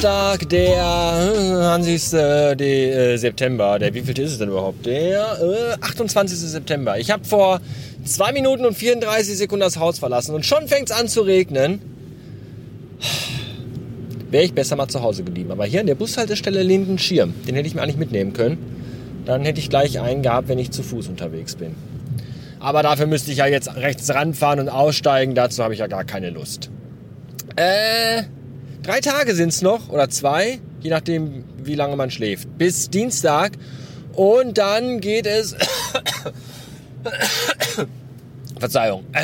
Dienstag, der 20. Äh, September. Der wie viel ist es denn überhaupt? Der äh, 28. September. Ich habe vor 2 Minuten und 34 Sekunden das Haus verlassen und schon fängt es an zu regnen. Wäre ich besser mal zu Hause geblieben. Aber hier an der Bushaltestelle Linden Schirm. Den hätte ich mir eigentlich mitnehmen können. Dann hätte ich gleich einen gehabt, wenn ich zu Fuß unterwegs bin. Aber dafür müsste ich ja jetzt rechts ranfahren und aussteigen. Dazu habe ich ja gar keine Lust. Äh, drei Tage sind es noch oder zwei, je nachdem, wie lange man schläft. Bis Dienstag. Und dann geht es. Verzeihung.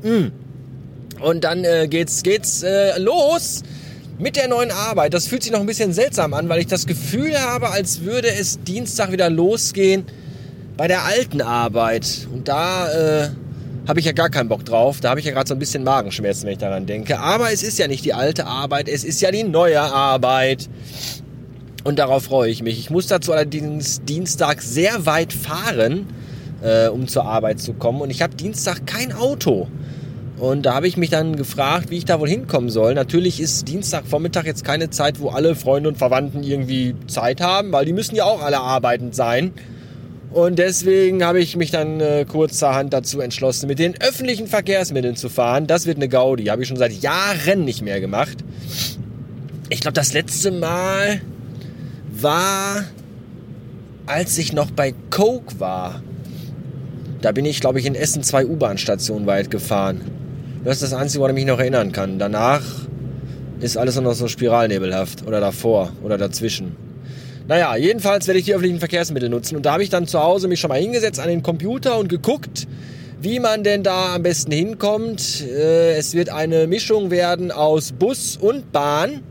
Mm. Und dann äh, geht's, geht's äh, los mit der neuen Arbeit. Das fühlt sich noch ein bisschen seltsam an, weil ich das Gefühl habe, als würde es Dienstag wieder losgehen bei der alten Arbeit. Und da äh, habe ich ja gar keinen Bock drauf. Da habe ich ja gerade so ein bisschen Magenschmerzen, wenn ich daran denke. Aber es ist ja nicht die alte Arbeit, es ist ja die neue Arbeit. Und darauf freue ich mich. Ich muss dazu allerdings Dienstag sehr weit fahren, äh, um zur Arbeit zu kommen. Und ich habe Dienstag kein Auto. Und da habe ich mich dann gefragt, wie ich da wohl hinkommen soll. Natürlich ist Dienstagvormittag jetzt keine Zeit, wo alle Freunde und Verwandten irgendwie Zeit haben, weil die müssen ja auch alle arbeitend sein. Und deswegen habe ich mich dann äh, kurzerhand dazu entschlossen, mit den öffentlichen Verkehrsmitteln zu fahren. Das wird eine Gaudi. Habe ich schon seit Jahren nicht mehr gemacht. Ich glaube, das letzte Mal war, als ich noch bei Coke war. Da bin ich, glaube ich, in Essen zwei U-Bahn-Stationen weit gefahren. Das ist das Einzige, woran ich mich noch erinnern kann. Danach ist alles noch so spiralnebelhaft. Oder davor oder dazwischen. Naja, jedenfalls werde ich die öffentlichen Verkehrsmittel nutzen. Und da habe ich dann zu Hause mich schon mal hingesetzt an den Computer und geguckt, wie man denn da am besten hinkommt. Äh, es wird eine Mischung werden aus Bus und Bahn,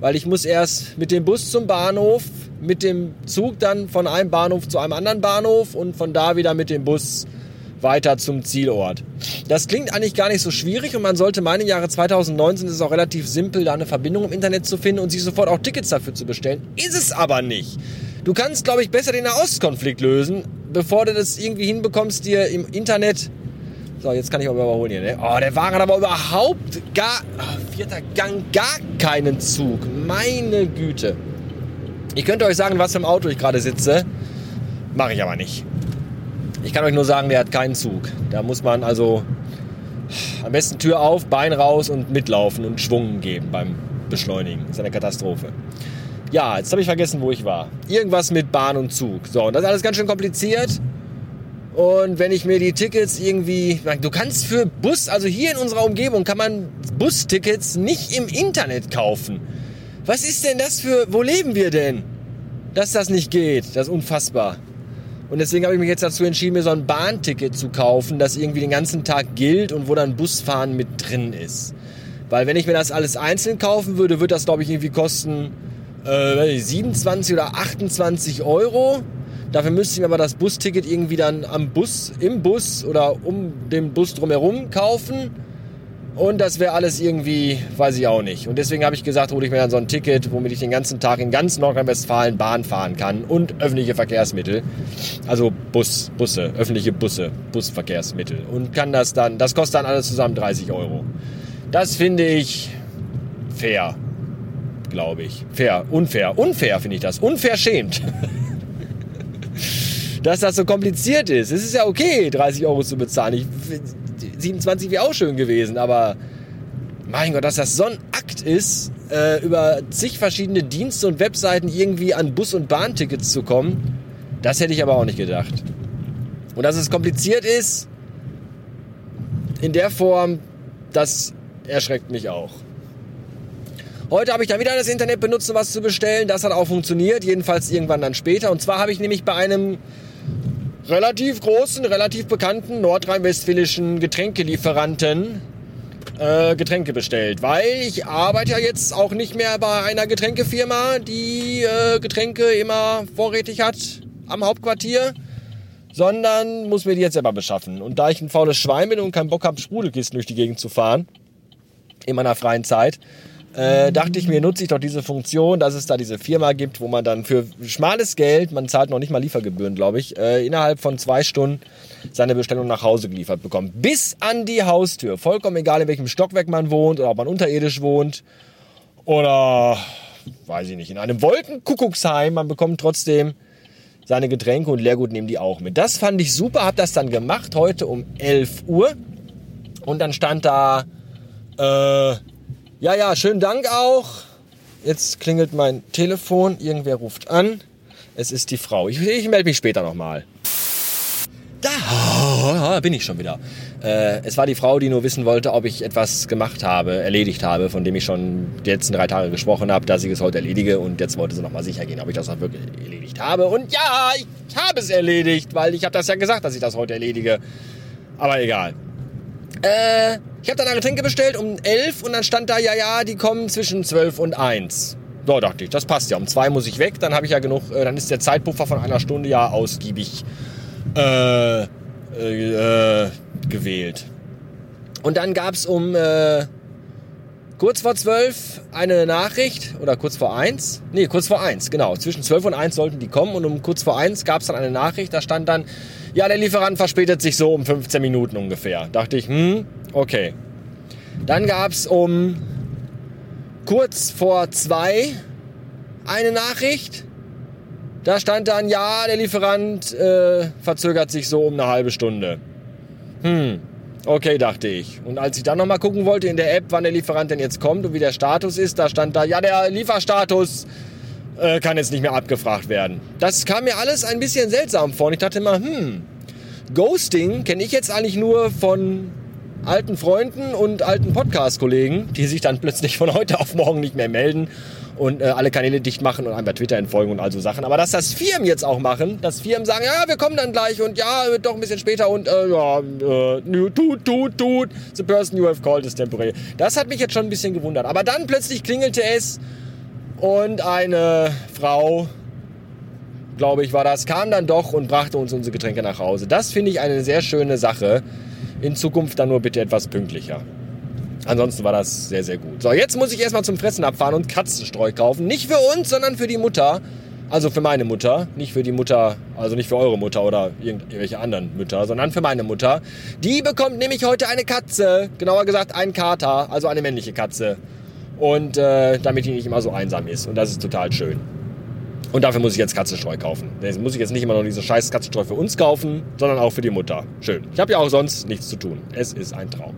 weil ich muss erst mit dem Bus zum Bahnhof, mit dem Zug dann von einem Bahnhof zu einem anderen Bahnhof und von da wieder mit dem Bus weiter zum Zielort. Das klingt eigentlich gar nicht so schwierig und man sollte meinen, im Jahre 2019 ist es auch relativ simpel, da eine Verbindung im Internet zu finden und sich sofort auch Tickets dafür zu bestellen. Ist es aber nicht. Du kannst, glaube ich, besser den Nahostkonflikt lösen, bevor du das irgendwie hinbekommst, dir im Internet so, jetzt kann ich mal überholen hier. Ne? Oh, der Wagen hat aber überhaupt gar, oh, vierter Gang, gar keinen Zug. Meine Güte. Ich könnte euch sagen, was für ein Auto ich gerade sitze. Mache ich aber nicht. Ich kann euch nur sagen, der hat keinen Zug. Da muss man also am besten Tür auf, Bein raus und mitlaufen und Schwung geben beim Beschleunigen. Das ist eine Katastrophe. Ja, jetzt habe ich vergessen, wo ich war. Irgendwas mit Bahn und Zug. So, und das ist alles ganz schön kompliziert. Und wenn ich mir die Tickets irgendwie, du kannst für Bus, also hier in unserer Umgebung kann man Bustickets nicht im Internet kaufen. Was ist denn das für, wo leben wir denn? Dass das nicht geht, das ist unfassbar. Und deswegen habe ich mich jetzt dazu entschieden, mir so ein Bahnticket zu kaufen, das irgendwie den ganzen Tag gilt und wo dann Busfahren mit drin ist. Weil wenn ich mir das alles einzeln kaufen würde, würde das, glaube ich, irgendwie kosten äh, 27 oder 28 Euro. Dafür müsste ich mir aber das Busticket irgendwie dann am Bus, im Bus oder um den Bus drumherum kaufen. Und das wäre alles irgendwie, weiß ich auch nicht. Und deswegen habe ich gesagt, hole ich mir dann so ein Ticket, womit ich den ganzen Tag in ganz Nordrhein-Westfalen Bahn fahren kann und öffentliche Verkehrsmittel. Also Bus, Busse, öffentliche Busse, Busverkehrsmittel. Und kann das dann, das kostet dann alles zusammen 30 Euro. Das finde ich fair, glaube ich. Fair, unfair. Unfair finde ich das. Unfair schämt. Dass das so kompliziert ist. Es ist ja okay, 30 Euro zu bezahlen. Ich, 27 wäre auch schön gewesen, aber mein Gott, dass das so ein Akt ist, äh, über zig verschiedene Dienste und Webseiten irgendwie an Bus- und Bahntickets zu kommen, das hätte ich aber auch nicht gedacht. Und dass es kompliziert ist, in der Form, das erschreckt mich auch. Heute habe ich dann wieder das Internet benutzt, um was zu bestellen. Das hat auch funktioniert, jedenfalls irgendwann dann später. Und zwar habe ich nämlich bei einem relativ großen, relativ bekannten nordrhein-westfälischen Getränkelieferanten äh, Getränke bestellt. Weil ich arbeite ja jetzt auch nicht mehr bei einer Getränkefirma, die äh, Getränke immer vorrätig hat am Hauptquartier, sondern muss mir die jetzt selber beschaffen. Und da ich ein faules Schwein bin und keinen Bock habe, Sprudelkisten durch die Gegend zu fahren, in meiner freien Zeit, äh, dachte ich mir, nutze ich doch diese Funktion, dass es da diese Firma gibt, wo man dann für schmales Geld, man zahlt noch nicht mal Liefergebühren, glaube ich, äh, innerhalb von zwei Stunden seine Bestellung nach Hause geliefert bekommt. Bis an die Haustür. Vollkommen egal, in welchem Stockwerk man wohnt oder ob man unterirdisch wohnt oder weiß ich nicht, in einem Wolkenkuckucksheim. Man bekommt trotzdem seine Getränke und Leergut nehmen die auch mit. Das fand ich super, habe das dann gemacht heute um 11 Uhr. Und dann stand da, äh, ja, ja, schönen Dank auch. Jetzt klingelt mein Telefon, irgendwer ruft an. Es ist die Frau. Ich, ich melde mich später nochmal. Da bin ich schon wieder. Äh, es war die Frau, die nur wissen wollte, ob ich etwas gemacht habe, erledigt habe, von dem ich schon die letzten drei Tage gesprochen habe, dass ich es heute erledige. Und jetzt wollte sie nochmal sicher gehen, ob ich das auch wirklich erledigt habe. Und ja, ich habe es erledigt, weil ich habe das ja gesagt, dass ich das heute erledige. Aber egal. Äh, ich habe dann eine Getränke bestellt um 11 und dann stand da, ja, ja, die kommen zwischen 12 und 1. So dachte ich, das passt ja. Um 2 muss ich weg, dann habe ich ja genug, äh, dann ist der Zeitpuffer von einer Stunde ja ausgiebig äh, äh, äh gewählt. Und dann gab es um äh, kurz vor 12 eine Nachricht, oder kurz vor 1, nee, kurz vor 1, genau. Zwischen 12 und 1 sollten die kommen und um kurz vor 1 gab es dann eine Nachricht, da stand dann, ja, der Lieferant verspätet sich so um 15 Minuten ungefähr. Dachte ich, hm, okay. Dann gab es um kurz vor 2 eine Nachricht, da stand dann, ja, der Lieferant äh, verzögert sich so um eine halbe Stunde. Hm, okay, dachte ich. Und als ich dann nochmal gucken wollte in der App, wann der Lieferant denn jetzt kommt und wie der Status ist, da stand da, ja, der Lieferstatus äh, kann jetzt nicht mehr abgefragt werden. Das kam mir alles ein bisschen seltsam vor. Und ich dachte immer, hm, Ghosting kenne ich jetzt eigentlich nur von alten Freunden und alten Podcast-Kollegen, die sich dann plötzlich von heute auf morgen nicht mehr melden und äh, alle Kanäle dicht machen und einem bei Twitter entfolgen und all so Sachen. Aber dass das Firmen jetzt auch machen, dass Firmen sagen, ja, wir kommen dann gleich und ja, doch ein bisschen später und äh, ja, äh, tut, tut, tut, the person you have called is temporary. Das hat mich jetzt schon ein bisschen gewundert. Aber dann plötzlich klingelte es und eine Frau, glaube ich, war das, kam dann doch und brachte uns unsere Getränke nach Hause. Das finde ich eine sehr schöne Sache. In Zukunft dann nur bitte etwas pünktlicher. Ansonsten war das sehr, sehr gut. So, jetzt muss ich erstmal zum Fressen abfahren und Katzenstreu kaufen. Nicht für uns, sondern für die Mutter. Also für meine Mutter. Nicht für die Mutter, also nicht für eure Mutter oder irgendwelche anderen Mütter, sondern für meine Mutter. Die bekommt nämlich heute eine Katze. Genauer gesagt einen Kater, also eine männliche Katze. Und äh, damit die nicht immer so einsam ist. Und das ist total schön. Und dafür muss ich jetzt Katzenstreu kaufen. Jetzt muss ich jetzt nicht immer noch diese scheiß Katzenstreu für uns kaufen, sondern auch für die Mutter. Schön. Ich habe ja auch sonst nichts zu tun. Es ist ein Traum.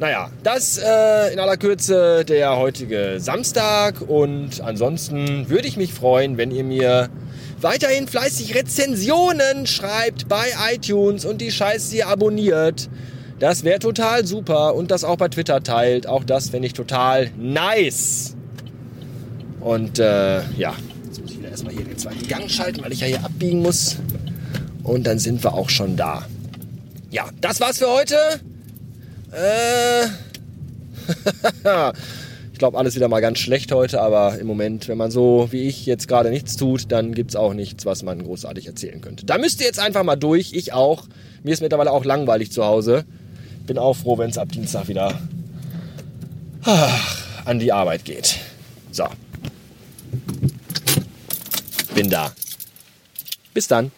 Naja, das äh, in aller Kürze der heutige Samstag und ansonsten würde ich mich freuen, wenn ihr mir weiterhin fleißig Rezensionen schreibt bei iTunes und die Scheiße hier abonniert. Das wäre total super und das auch bei Twitter teilt. Auch das finde ich total nice. Und äh, ja, muss ich wieder erstmal hier den zweiten Gang schalten, weil ich ja hier abbiegen muss. Und dann sind wir auch schon da. Ja, das war's für heute. Äh. ich glaube, alles wieder mal ganz schlecht heute, aber im Moment, wenn man so wie ich jetzt gerade nichts tut, dann gibt es auch nichts, was man großartig erzählen könnte. Da müsst ihr jetzt einfach mal durch. Ich auch. Mir ist mittlerweile auch langweilig zu Hause. Bin auch froh, wenn es ab Dienstag wieder ach, an die Arbeit geht. So. Bin da. Bis dann.